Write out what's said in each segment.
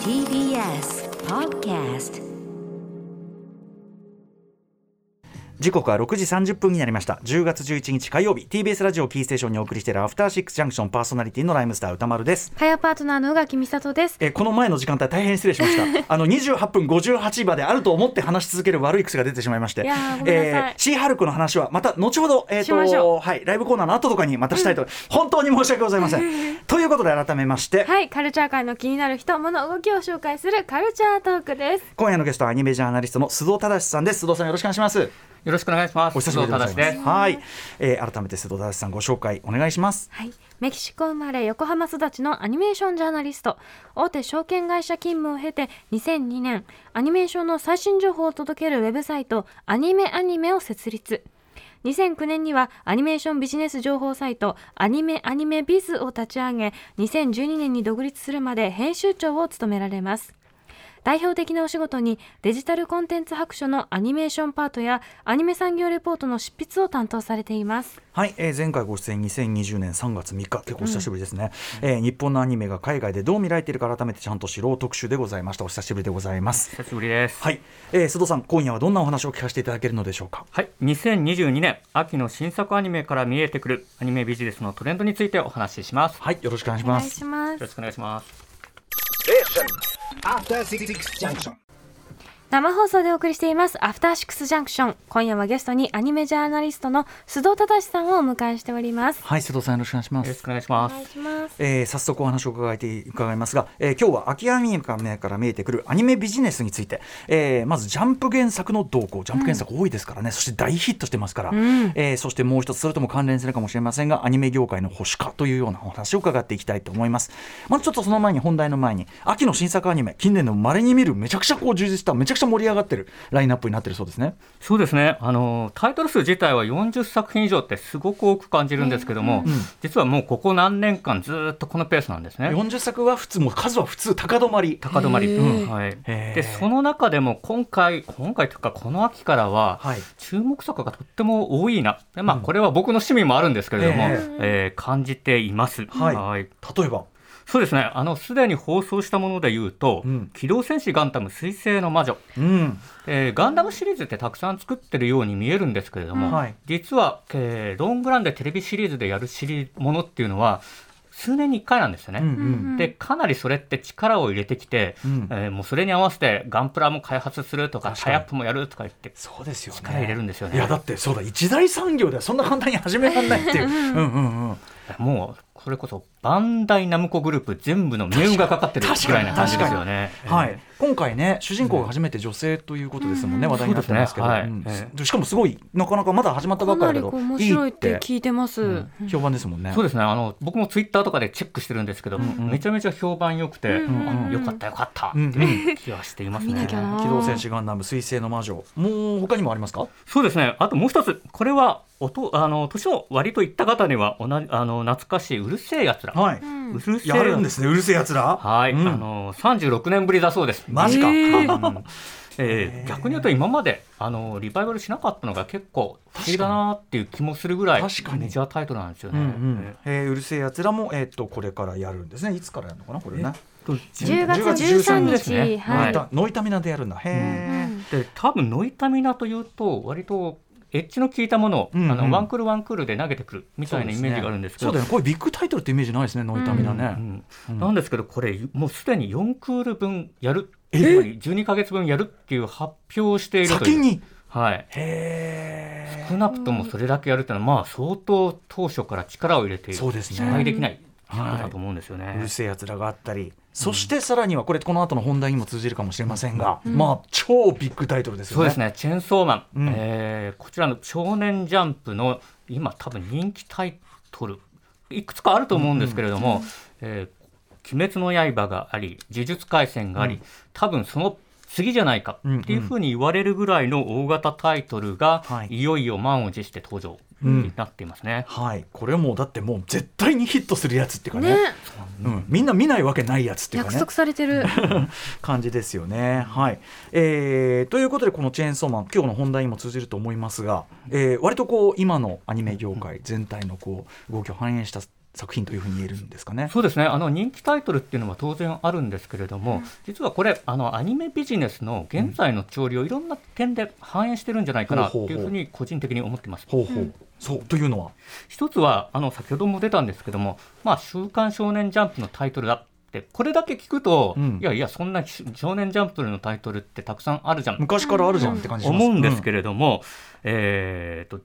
TBS Podcast 時刻は6時30分になりました。10月11日火曜日 TBS ラジオキーステーションにお送りしているアフターシックスジャンクションパーソナリティのライムスター歌丸です。火曜パートナーの宇垣美里です。えーこの前の時間帯大変失礼しました。あの28分58まであると思って話し続ける悪い癖が出てしまいまして。いやーシーハルクの話はまた後ほど、えーしましょはい、ライブコーナーの後とかにまたしたいと、本当に申し訳ございません。ということで改めまして、はい、カルチャー界の気になる人、物、動きを紹介するカルチャートークです。今夜のゲストはアニメジャーナリストの須藤忠さんです。須藤さんよろしくお願いしますよろしくお願いします。お久しぶりです。はい、えー改めて須藤忠さんご紹介お願いします。はい、メキシコ生まれ横浜育ちのアニメーションジャーナリスト。大手証券会社勤務を経て2002年アニメーションの最新情報を届けるウェブサイトアニメアニメを設立。2009年にはアニメーションビジネス情報サイトアニメアニメビズを立ち上げ2012年に独立するまで編集長を務められます代表的なお仕事にデジタルコンテンツ白書のアニメーションパートやアニメ産業レポートの執筆を担当されています。はい、えー前回ご出演2020年3月3日。結構お久しぶりですね、えー日本のアニメが海外でどう見られているか改めてちゃんと知ろう特集でございました。お久しぶりでございます。久しぶりです。はい、えー、須藤さん今夜はどんなお話を聞かせていただけるのでしょうか？はい、2022年秋の新作アニメから見えてくるアニメビジネスのトレンドについてお話しします。よはいよろしくお願いしお願いますします。ろしくお願いします。After Six Junction. 生放送でお送りしていますアフターシックスジャンクション今夜はゲストにアニメジャーナリストの須藤忠さんをお迎えしております。はい須藤さんよろしくお願いします。よろしくお願いします。えー早速お話を伺えて伺いますが、えー今日は秋アニメから見えてくるアニメビジネスについて、えーまずジャンプ原作の動向。ジャンプ原作多いですからね、そして大ヒットしてますから、ん。えーそしてもう一つそれとも関連するかもしれませんがアニメ業界の保守化というようなお話を伺っていきたいと思います。まずちょっとその前に本題の前に秋の新作アニメ近年の稀に見るめちゃくちゃこう充実しためちゃくちゃ盛り上がってるラインナップになってるそうですね。そうですね。あのタイトル数自体は40作品以上ってすごく多く感じるんですけども、実はもうここ何年間ずっとこのペースなんですね。40作は普通もう数は普通高止まり。高止まり、うんはい、でその中でも今回今回というかこの秋からは、はい。注目作がとっても多いな。で、まあ、これは僕の趣味もあるんですけれども、ええー感じています。はい。例えば？そうですね。あのすでに放送したもので言うと「うん。機動戦士ガンダム水星の魔女」うん。えーガンダムシリーズってたくさん作ってるように見えるんですけれども、うんはい。実は、えーロングランでテレビシリーズでやるシリものっていうのは数年に1回なんですよね。うんうん。でかなりそれって力を入れてきて、うん。えーもうそれに合わせてガンプラも開発するとかタイアップもやるとか言ってそうですよね。力入れるんですよね。いやだってそうだ。一大産業ではそんな簡単に始められないっていう。うんうんうんもうそれこそバンダイナムコグループ全部の命運がかかってるぐらいな感じですよね。はい、今回ね主人公が初めて女性ということですもんね、話題になってますけど、しかもすごいなかなかまだ始まったばっかりだけど面白いって聞いてます、うん評判ですもんね。そうですね。あの僕もツイッターとかでチェックしてるんですけど、んめちゃめちゃ評判良くて、よかったよかった。って気がしていますね。機動戦士ガンダム水星の魔女。もう他にもありますか？そうですね。あともう一つ。これはおとあの年を割といった方にはおなあの懐かしいうるせえやつら、はい、うん。うるせえ。やるんですねうるせえやつら。はい、うん。あの36年ぶりだそうです。マジか、へうん。えー逆に言うと今まであのリバイバルしなかったのが結構不思議だなっていう気もするぐらい確かに。メジャータイトルなんですよね。うんうん。えー。うるせえやつらも、えーっとこれからやるんですね。いつからやるのかなこれね。えー10月10月13 13日、ね。はい、ノイタノイタミナでやるんだ。へえ、で多分ノイタミナというと割とエッジの効いたものを、うんうん。あのワンクールワンクールで投げてくるみたいなイメージがあるんですけど。そうだよね。これビッグタイトルってイメージないですねノイタミナね、なんですけどこれもうすでに4クール分やるえ？つまり12か月分やるっていう発表をしているという。先に？はい、少なくともそれだけやるっていうのはまあ相当当初から力を入れている。そうですね。失敗できないだと思うんですよね。うるせえやつらがあったり、そしてさらにはこれこの後の本題にも通じるかもしれませんが、まあ超ビッグタイトルですよね。そうですね、チェーンソーマン、うん。えーこちらの少年ジャンプの今多分人気タイトルいくつかあると思うんですけれども「えー鬼滅の刃」があり「呪術廻戦」があり、うん。多分その次じゃないかっていうふうに言われるぐらいの大型タイトルが、はい。い、よいよ満を持して登場。うん。になっていますね。はい、これもうだってもう絶対にヒットするやつっていうかね。ね。うん、みんな見ないわけないやつっていうかね。約束されてる。感じですよね。はい。えーということでこの「チェーンソーマン」今日の本題にも通じると思いますが、えー割とこう今のアニメ業界全体のこう動きを反映した作品というふうに言えるんですかね。そうですねあの人気タイトルっていうのは当然あるんですけれども、実はこれあのアニメビジネスの現在の潮流をいろんな点で反映してるんじゃないかなというふうに個人的に思ってます。ほうほう、そうというのは、一つはあの先ほども出たんですけども「まあ、週刊少年ジャンプ」のタイトルだってこれだけ聞くと、うんいやいやそんな少年ジャンプのタイトルってたくさんあるじゃん昔からあるじゃんって感じします。思うんですけれども、えーと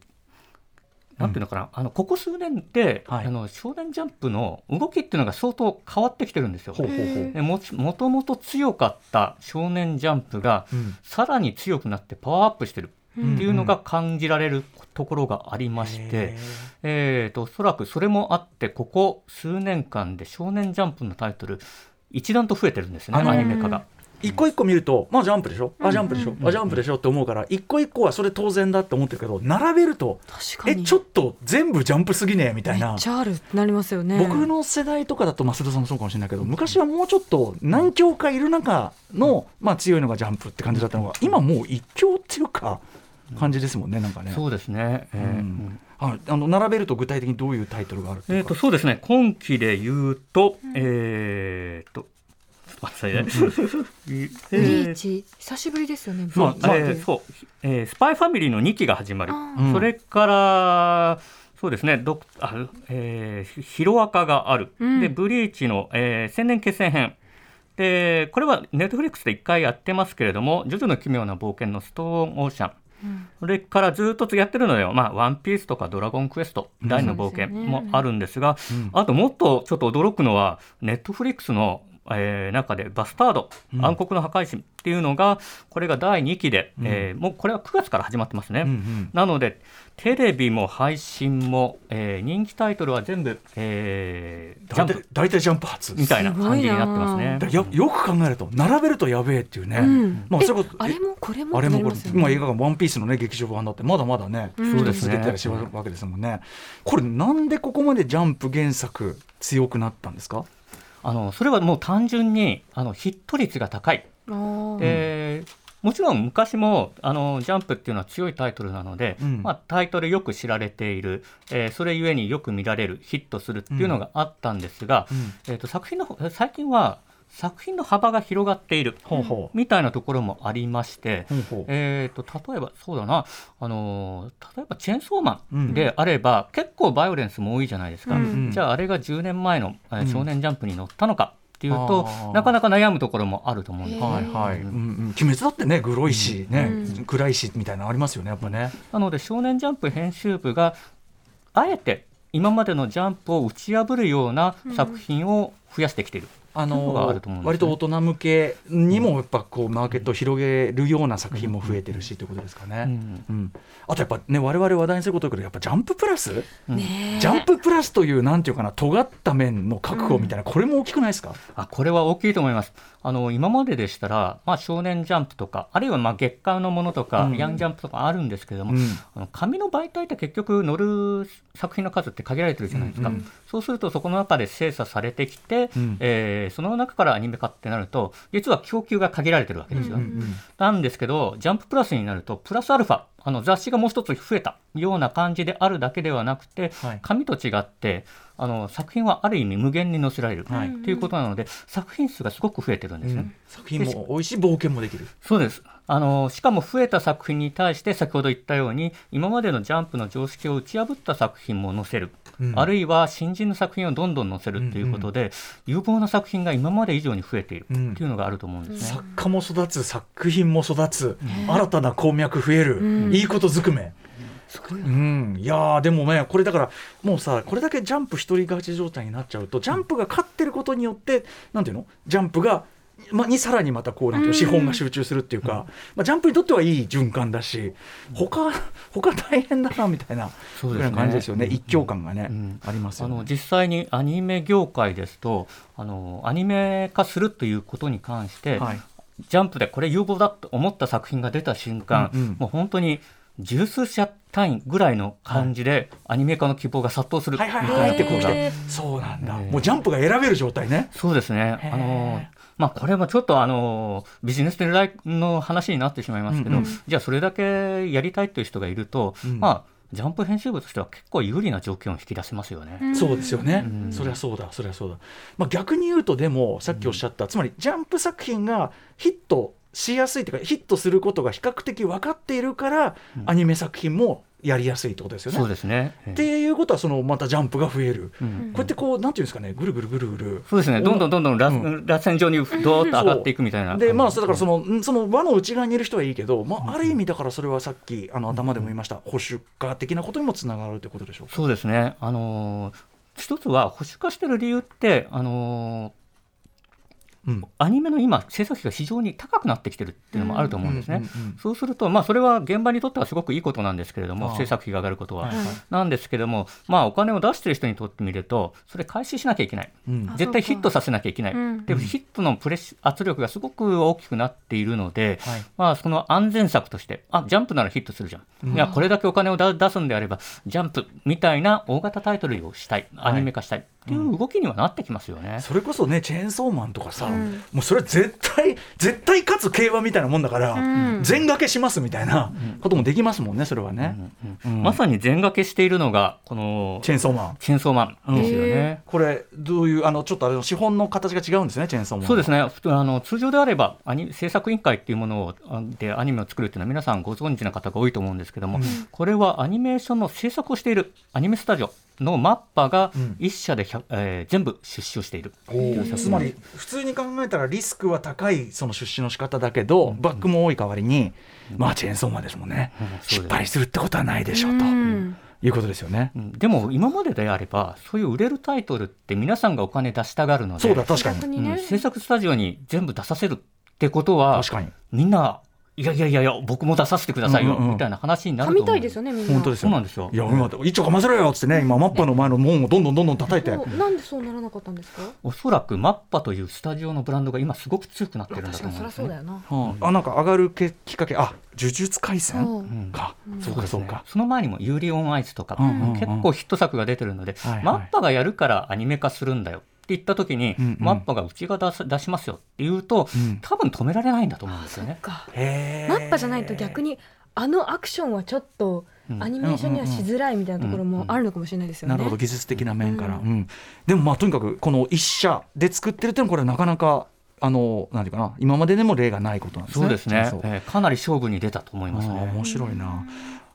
なんていうのかな、あのここ数年で、はい。あの少年ジャンプの動きっていうのが相当変わってきてるんですよ。でもちもともと強かった少年ジャンプが、うん。さらに強くなってパワーアップしてるっていうのが感じられるところがありまして、へえーとおそらくそれもあってここ数年間で少年ジャンプのタイトル一段と増えてるんですねアニメ化が。一個一個見ると、まあジャンプでしょ、あジャンプでしょ、あジャンプでしょって思うから、一個一個はそれ当然だって思ってるけど、並べると、え、確かに。ちょっと全部ジャンプすぎねみたいな。めっ。ちゃあるってなりますよね。僕の世代とかだと増田さんもそうかもしれないけど昔はもうちょっと何強かいる中の、まあ、強いのがジャンプって感じだったのが今もう一強っていうか感じですもんねなんかね。そうですね、えー。うん。うんああの並べると具体的にどういうタイトルがあるっていえー、うかとそうですね。今期で言うと、えー、とちょっと待ってくださいね。リえー。ーチ久しぶりですよね。そうまあえー。そう。えースパイファミリーの2期が始まる、あうんそれからそうですねドクあ、えー、ヒロアカがある、うん。でブリーチの、えー、千年決戦編。でこれはネットフリックスで1回やってますけれども「ジョジョの奇妙な冒険」のストーンオーシャン。うん。それからずっとやってるのよ、まあ、ワンピースとかドラゴンクエスト、大の冒険もあるんですが、うん。あともっとちょっと驚くのは、ネットフリックスの、えー中でバスタード、うん。暗黒の破壊神っていうのが、これが第2期で、うん。えーもうこれは9月から始まってますね。うんうんなので、テレビも配信も、えー人気タイトルは全部、えージャ大体ンプ。大体ジャンプ初みたいな感じになってますね。だよよく考えると並べるとやべえっていうね、うん。まあ、えそういうことあれもこれもあれもこれ今映画が「ワンピースのね劇場版だってまだまだね、うん。そうですね。続けたりしるわけですもんね。これなんでここまでジャンプ原作強くなったんですか？あのそれはもう単純にあのヒット率が高い。でもちろん昔もあのジャンプっていうのは強いタイトルなので、うん。まあ、タイトルよく知られている、えーそれゆえによく見られるヒットするっていうのがあったんですが、えー、と作品の最近は作品の幅が広がっているほうほう。みたいなところもありまして、ほうほう。えー、と例えばそうだな、あのー例えばチェーンソーマうん。ンであれば、結構バイオレンスも多いじゃないですか、うんじゃああれが10年前の、少年ジャンプに乗ったのかっていうと、なかなか悩むところもあると思うんです。ね。はいはい、うん。うん、鬼滅だってねグロいしね、うん。暗いしみたいなのありますよねやっぱね。なので少年ジャンプ編集部があえて今までのジャンプを打ち破るような作品を増やしてきている。うあの割と大人向けにもやっぱこうマーケットを広げるような作品も増えてるしということですかね、うん。うん。あとやっぱね我々話題にすることだけどやっぱジャンププラス？ジャンププラスというなんていうかな尖った面の確保みたいな、これも大きくないですか？あこれは大きいと思います。あの今まででしたら、まあ、少年ジャンプとかあるいはまあ月刊のものとか、うん。ヤングジャンプとかあるんですけれども、うん。あの紙の媒体って結局載る作品の数って限られてるじゃないですか、うんうんそうするとそこの中で精査されてきて、うん。えーその中からアニメ化ってなると実は供給が限られてるわけですよ。うんうん。なんですけど、ジャンププラスになると、プラスアルファ、あの雑誌がもう一つ増えたような感じであるだけではなくて、はい。紙と違ってあの、作品はある意味無限に載せられる。と、はい。いうことなので、作品数がすごく増えてるんですね。作品も多いし冒険もできる。そうです。あのしかも増えた作品に対して先ほど言ったように今までのジャンプの常識を打ち破った作品も載せる、うん。あるいは新人の作品をどんどん載せるということで、有望な作品が今まで以上に増えている。っていうのがあると思うんですね。作家も育つ作品も育つ、新たな鉱脈増える、うん。いいことずくめうん、いやーでもねこれだからもうさこれだけジャンプ一人勝ち状態になっちゃうとジャンプが勝ってることによってなんていうの？ジャンプが、ま、にさらにまたこうなんていうの？資本が集中するっていうか、まあ、ジャンプにとってはいい循環だし他他大変だなみたいなそうですね。感じですよね。一強感がね、うん。あります。あの実際にアニメ業界ですとあのアニメ化するということに関して、はい。ジャンプでこれ有望だと思った作品が出た瞬間、うんうん。もう本当に十数社単位ぐらいの感じでアニメ化の希望が殺到するみたいなことが。てそうなんだ、えー。もうジャンプが選べる状態ね。そうですね。あのまあ、これもちょっとあのビジネスの話になってしまいますけど、うんうん。じゃあそれだけやりたいという人がいると、うん。まあジャンプ編集部としては結構有利な条件を引き出せますよね。うんそうですよね、うん。そりゃそうだそりゃそうだ、まあ、逆に言うとでもさっきおっしゃった、つまりジャンプ作品がヒットしやすいというかヒットすることが比較的分かっているから、アニメ作品もやりやすいってことですよね。そうですね。っていうことはそのまたジャンプが増える、うんこうやってこうなんていうんですかねぐるぐるぐるぐるそうですね。どんどんどんどんら、うん螺旋状にどーっと上がっていくみたいな。でまあだからそのんその輪の内側にいる人はいいけど、まあ、ある意味だからそれはさっきあの頭でも言いました保守化的なことにもつながるということでしょうか。そうですね。あのー一つは保守化してる理由って、あのーうん。アニメの今制作費が非常に高くなってきてるっていうのもあると思うんですね。そうすると、まあ、それは現場にとってはすごくいいことなんですけれども制作費が上がることは。はいはいなんですけども、まあ、お金を出してる人にとってみるとそれ回収しなきゃいけない。うん。あ絶対ヒットさせなきゃいけない、うん。でヒットのプレッシ圧力がすごく大きくなっているので、はい。まあ、その安全策としてあジャンプならヒットするじゃん、いやこれだけお金をだ出すんであればジャンプみたいな大型タイトルをしたい。アニメ化したいっていう動きにはなってきますよね。それこそねチェーンソーマンとかさ、うん。もうそれは絶対絶対勝つ競馬みたいなもんだから、うん。全掛けしますみたいなこともできますもんねそれはね、うん。まさに全掛けしているのがこのチェーンソーマン。チェーンソーマン。ですよね。これどういうあのちょっとあれの資本の形が違うんですねチェーンソーマンは。そうですね。あの通常であればアニ制作委員会っていうものをあでアニメを作るっていうのは皆さんご存知な方が多いと思うんですけども、これはアニメーションの制作をしているアニメスタジオのマッパがうん。一社で100、えー全部出資をしている。つまり普通に考えたらリスクは高いその出資の仕方だけど、バックも多い代わりに、まあチェーンソーマンですもんね、うんそうです失敗するってことはないでしょうと、うん。いうことですよね。うん。でも今までであればそういう売れるタイトルって皆さんがお金出したがるのでそうだ確かに。制作スタジオに全部出させるってことは確かに。みんないやいやいやいや僕も出させてくださいよ、うんうんうん。みたいな話になると思う噛みたいですよねみんな。本当ですよ。そうなんですよ。いや今一丁かませろよっつってね今マッパの前の門をどんどんどんどん叩いて。なんでそうならなかったんですか？おそらくマッパというスタジオのブランドが今すごく強くなってるんだ確かにと思うんですね。そりゃそうだよな。はあ、あなんか上がるけきっかけ。あ呪術廻戦？か、うん。そうかそうか、その前にもユーリオンアイスとか、うんうんうん。結構ヒット作が出てるので、はいはい。マッパがやるからアニメ化するんだよって言った時に、うんうん。マッパがうちが出す出しますよって言うと、うん。多分止められないんだと思うんですよね。マッパじゃないと逆にあのアクションはちょっとうん。アニメーションにはしづらいみたいなところもあるのかもしれないですよね。なるほど技術的な面から、ううん。でもまあとにかくこの一社で作ってるっていうのはこれなかなかあのなんていうかな今まででも例がないことなんですね。そうですね。えーかなり勝負に出たと思いますね。面白いな。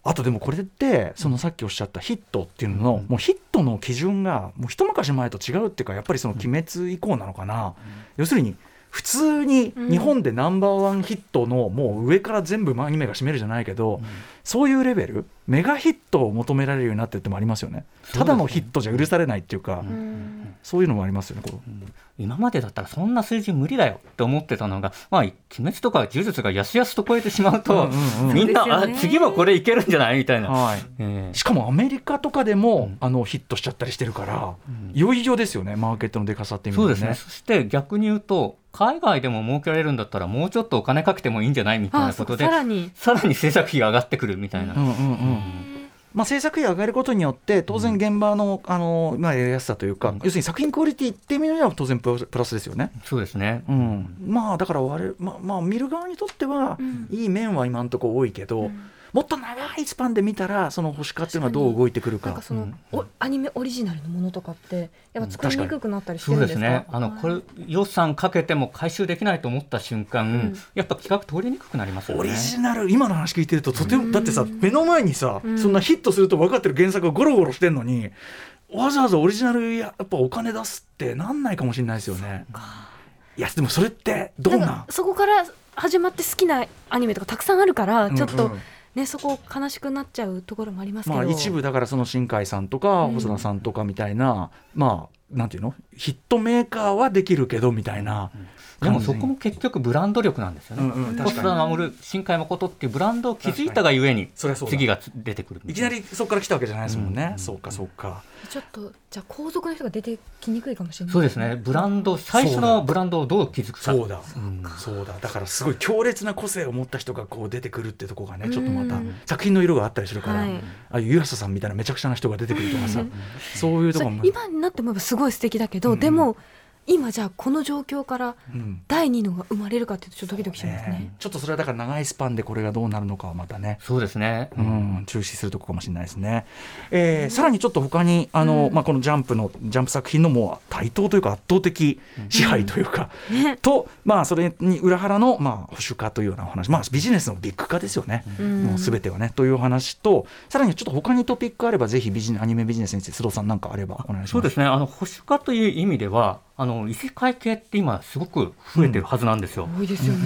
あとでもこれってそのさっきおっしゃったヒットっていうのの、もうヒットの基準がもう一昔前と違うっていうかやっぱりその鬼滅以降なのかな、要するに普通に日本でナンバーワンヒットのもう上から全部アニメが占めるじゃないけど、そういうレベルメガヒットを求められるようになってるってもありますよね。ただのヒットじゃ許されないっていうか、うん。そういうのもありますよねこう。今までだったらそんな数字無理だよって思ってたのが、まあ、鬼滅とか呪術がやすやすと超えてしまうと、うんうんうん。みんな、ね。次もこれいけるんじゃない？みたいな。はい。えーしかもアメリカとかでも、うん。あのヒットしちゃったりしてるから、うん。いよいよですよねマーケットのでかさっていう意そう味でね。ですね。そして逆に言うと海外でも儲けられるんだったらもうちょっとお金かけてもいいんじゃないみたいなことでさらに。さらに制作費が上がってくるみたいな、うんうんうん。まあ、制作費が上がることによって当然現場の,、あのまあ、やりやすさというか、うん。要するに作品クオリティっていう意味では当然プラスですよね。そうですね、うん、まあだから我々、まあまあ、見る側にとっては、うん。いい面は今のところ多いけど、うんもっと長いスパンで見たらその保守化っていうのはどう動いてくるか。その、うん。おアニメオリジナルのものとかってやっぱ作りにくくなったりしてそうでるんですすかね。あのこれ予算かけても回収できないと思った瞬間、ん。やっぱ企画通りにくくなりますよね。オリジナル今の話聞いてるととても、うん。だってさ目の前にさ、うん。そんなヒットすると分かってる原作がゴロゴロしてんのにわざわざオリジナルややっぱお金出すってなんないかもしれないですよね。いやでもそれってどうな？んかそこから始まって好きなアニメとかたくさんあるからちょっとうんうんね、そこ悲しくなっちゃうところもありますけど、まあ、一部だからその新海さんとかうん。細田さんとかみたいな、まあなんていうの？ヒットメーカーはできるけどみたいな、でもそこも結局ブランド力なんですよね、うんうん確細かに。田守新海誠っていうブランドを築いたがゆえに次が出てくるいきなりそこから来たわけじゃないですもんね、うん。そうかそうか。ちょっとじゃあ皇族の人が出てきにくいかもしれない。そうですね。ブランド最初のブランドをどう築くか。そうだ。うん。そうだ。だからすごい強烈な個性を持った人がこう出てくるってとこがねちょっとまたうん作品の色があったりするから、はい。ああいう湯浅さんみたいなめちゃくちゃな人が出てくるとかさそういうとこも。今になって思えばすごい素敵だけど、うんでも今じゃあこの状況からうん。第二のが生まれるかっていうとちょっとドキドキしますね。ね。ちょっとそれはだから長いスパンでこれがどうなるのかはまたね。そうですね、うん、注視するとこかもしれないですね。えーさらにちょっと他にあの、まあこのジャンプのジャンプ作品のもう対等というか圧倒的支配というか、ね。とまあそれに裏腹のまあ保守化というようなお話、まあビジネスのビッグ化ですよね。ん。もうすべてはね。というお話と、さらにちょっと他にトピックあればぜひビジネアニメビジネスについて須藤さんなんかあればお願いします。そうですね。あの保守化という意味ではあの異世界系って今すごく増えてるはずなんですよ。多いですよえね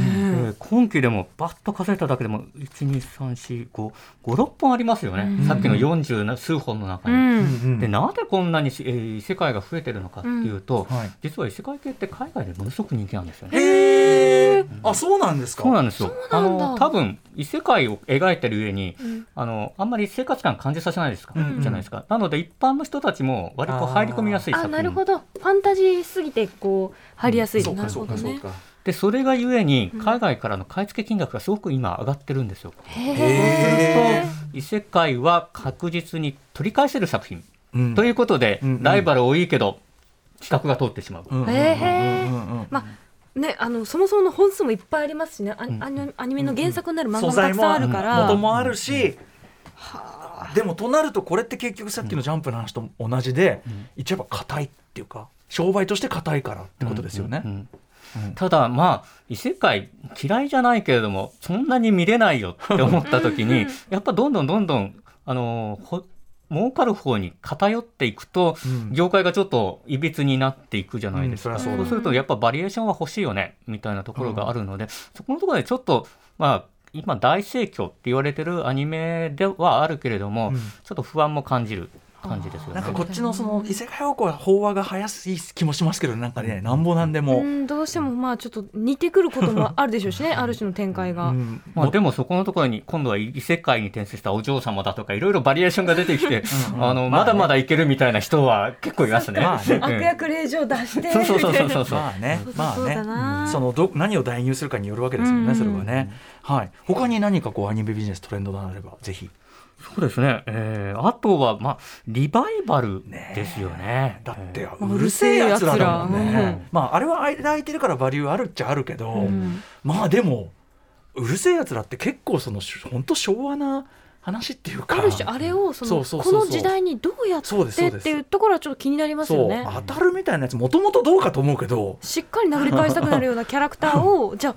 ー今期でもバッと数えただけでも1234556本ありますよね、うんさっきの40数本の中うに。うんんでなぜこんなにし、えー異世界が増えてるのかっていうと、はい実は異世界系って海外でものすごく人気なんですよね。へえ、あそうなんですか？そうなんですよ。あそうなんだの多分異世界を描いてる上に、ん。あのあんまり生活感感じさせないですか、うんうん。じゃないですか？なので一般の人たちも割と入り込みやすい作あ品。なるほど。ファンタジーすぎてこう入りやすい、そうかなるほどね。そうかそうか。でそれがゆえに海外からの買い付け金額がすごく今上がってるんですよ。へへえと異世界は確実に取り返せる作品、うん。ということで、うんうん。ライバル多いけど企画が通ってしまう。うん。うんうんへえうんうんうん。まあね、あのそもそもの本数もいっぱいありますしね、アニアニアニメの原作になる漫画もたくさんあるから、元もあるし、でもとなるとこれって結局さっきのジャンプの話と同じで、言っちゃえば硬いっていうか商売として硬いからってことですよね。うん。うん。うん。ただまあ異世界嫌いじゃないけれどもそんなに見れないよって思った時に やっぱどんどんどんどんあのほ儲かる方に偏っていくと、うん。業界がちょっといびつになっていくじゃないですか、うんそそうだそうするとやっぱバリエーションは欲しいよねみたいなところがあるので、そこのところでちょっとまあ今大盛況って言われてるアニメではあるけれども、うん。ちょっと不安も感じる感じですよねなんか。こっちのその異世界方向は飽和が早い気もしますけどなんかねなんぼなんでも、うん、どうしてもまあちょっと似てくることもあるでしょうしね、ある種の展開が。うんまあ、でもそこのところに今度は異世界に転生したお嬢様だとかいろいろバリエーションが出てきてうんあのまあねまだまだいけるみたいな人は結構いますね。まあねうん悪役令状出して。そう そうそうそうそうそう。まあねまあねなそのど何を代入するかによるわけですよね、うんそれはね。はい。他に何かこうアニメビジネストレンドがあればぜひ。そうですね。えーあとはまあリバイバルですよね。だってえーうるせえやつらだもんね。まああれは間空いてるからバリューあるっちゃあるけど、うんまあでもうるせえやつらって結構その本当昭和な話っていうか。ある種あれをそのこの時代にどうやってっていうところはちょっと気になりますよね。当たるみたいなやつもともとどうかと思うけど。しっかり殴り返したくなるようなキャラクターを じゃあ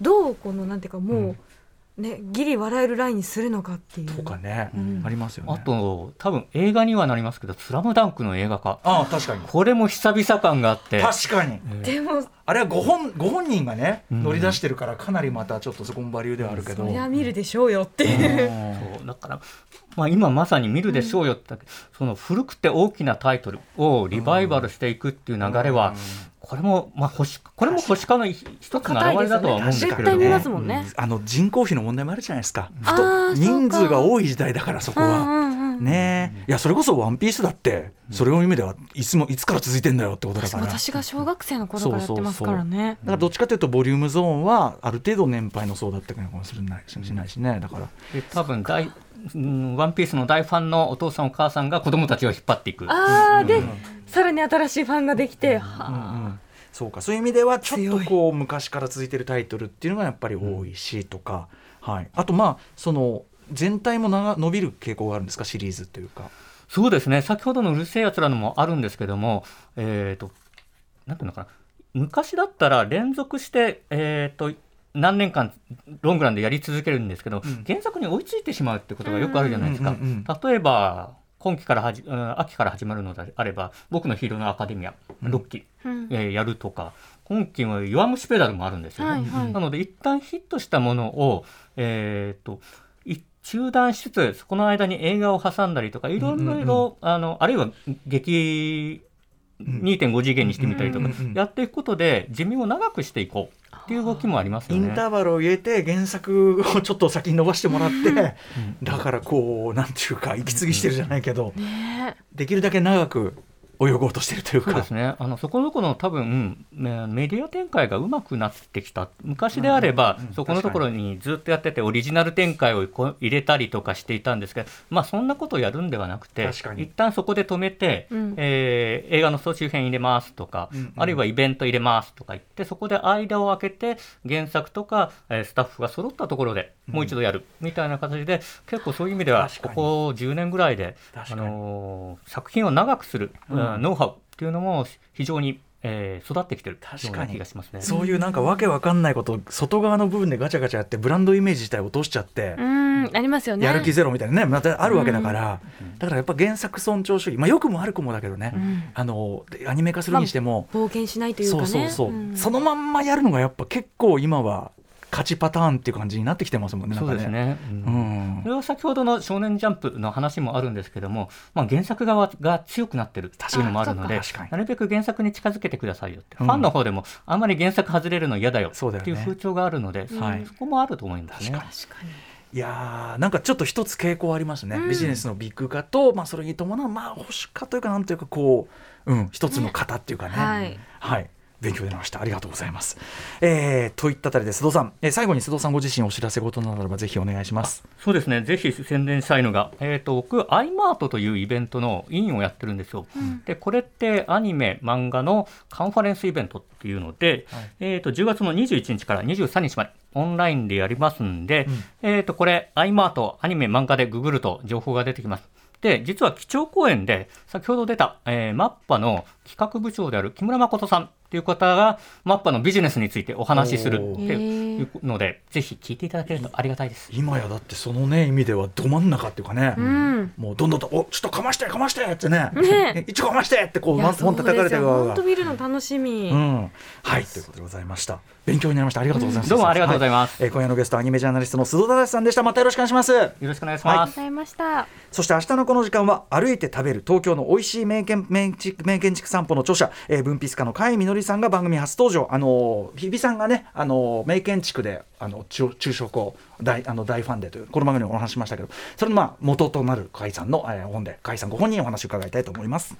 どうこのなんていうかもうねギリ笑えるラインにするのかっていう。とかね、うんありますよね。あと多分映画にはなりますけど「スラムダンクの映画化ああ確かに。これも久々感があって。確かに。えーでもあれはご本ご本人がねうん。乗り出してるからかなりまたちょっとそこもバリューではあるけど、そりゃ見るでしょうよって。いう。そうだから、まあ、今まさに見るでしょうよって、その古くて大きなタイトルをリバイバルしていくっていう流れは、これも、まあ、保守これも保守化の一つの表れだとは思うんですけれども、絶対見ますもんね。あの人口比の問題もあるじゃないですか。人数が多い時代だからそこうんは。うんうんね。えいやそれこそ「ワンピースだってそれを意味ではいつもいつから続いてんだよってことだから。だか私が小学生の頃からやってますからね。らどっちかというとボリュームゾーンはある程度年配の層だったかもしれないしないしねだから。で多分大、うんワンピースの大ファンのお父さんお母さんが子供たちを引っ張っていく。ああでさらに新しいファンができて、はあ。そうかそういう意味ではちょっとこう昔から続いてるタイトルっていうのがやっぱり多いしとか、はい、あとまあその全体も長伸びる傾向があるんですか？シリーズというか。そうですね。先ほどのうるせえやつらのもあるんですけども、えー、となんていうのかな。昔だったら連続して、えー、と何年間ロングランでやり続けるんですけど、うん。原作に追いついてしまうってことがよくあるじゃないですか。例えば今期からはじ、うん秋から始まるのであれば「僕のヒーローのアカデミア」6期、うん。えーやるとか今期は「弱虫ペダル」もあるんですよね。はいはい。なので一旦ヒットしたものを、えー、と一中断しつつそこの間に映画を挟んだりとかいろいろ、あのあるいは劇2.5次元にしてみたりとかやっていくことで寿命を長くしていこうっていう動きもありますよね。インターバルを入れて原作をちょっと先に伸ばしてもらって、だからこうなんていうか息継ぎしてるじゃないけど、ね。できるだけ長く泳ごうとしてるというか。そうですね。あのそこどころの多分、ねメディア展開がうまくなってきた。昔であれば、そこのところにずっとやっててオリジナル展開をこう入れたりとかしていたんですけど、まあそんなことをやるんではなくて確か、に。一旦そこで止めて、うん。えー映画の総集編入れますとか、うんうん。あるいはイベント入れますとか言って、そこで間を空けて原作とか、えースタッフが揃ったところでもう一度やる。みたいな形で、結構そういう意味ではここ10年ぐらいで、あ確かに。のー作品を長くする、うんうん。ノウハウっていうのも非常に、えー育ってきてる確かに。気がしますね。そういうなんかわけわかんないこと外側の部分でガチャガチャやってブランドイメージ自体を落としちゃって、うんありますよね。やる気ゼロみたいなね。またあるわけだから、だからやっぱ原作尊重主義まあ良くも悪くもだけどね、うん。あのアニメ化するにしても、冒険しないというかね。そうそうそう、ん。そのまんまやるのがやっぱ結構今は勝ちパターンっていう感じになってきてますもんねそうですね。ううんん。それは先ほどの少年ジャンプの話もあるんですけども、まあ、原作側が強くなってるっていうのもあるのでなるべく原作に近づけてくださいよって、うん。ファンの方でもあんまり原作外れるの嫌だよそうだよね。っていう風潮があるので、はい。そこもあると思いますね。確かに。確かに。いやーなんかちょっと一つ傾向ありますね、うん。ビジネスのビッグ化と、まあ、それに伴う、まあ、保守化というかなんというかこう、うん、一つの型っていうかね。はい。はい勉強になりました。ありがとうございます、えーといったあたりで須藤さん、えー最後に須藤さんご自身お知らせ事ならばぜひお願いします。そうですね、ぜひ宣伝したいのが、えー、と僕、アイマートというイベントの委員をやってるんですよ。で、これってアニメ、漫画のカンファレンスイベントっていうので、はい。えー、と10月の21日から23日までオンラインでやりますんで、うん。えー、とこれ、アイマート、アニメ、漫画でググると情報が出てきます。で、実は基調講演で、先ほど出た、えーマッパの企画部長である木村誠さんっていう方が、マッパのビジネスについてお話しするおってーいうので、ぜひ聞いていただけるとありがたいです。今やだってそのね意味ではど真ん中っていうかね、うん。もうどんどんと「おちょっとかましてかまして」ってね。ね。一応かまして」ってこういや本叩かれた側が。本当見るの楽しみ、うん、はい。ということでございました。勉強になりました。ありがとうございます、どうもありがとうございます。はえー今夜のゲストアニメジャーナリストの須藤忠さんでした。またよろしくお願いします。よろしくお願いしありがます。とうございました。そして明日のこの時間は歩いて食べる東京の美味しい名建名建築散歩の著者、えー、文筆家の甲斐みのりさんが番組初登場。あの日比さんがねあの名建築であの中昼食を大あの大ファンでというこの番組でお話ししましたけどそれのまあ元となる甲斐さんの、えー本で甲斐さんご本人にお話を伺いたいと思います。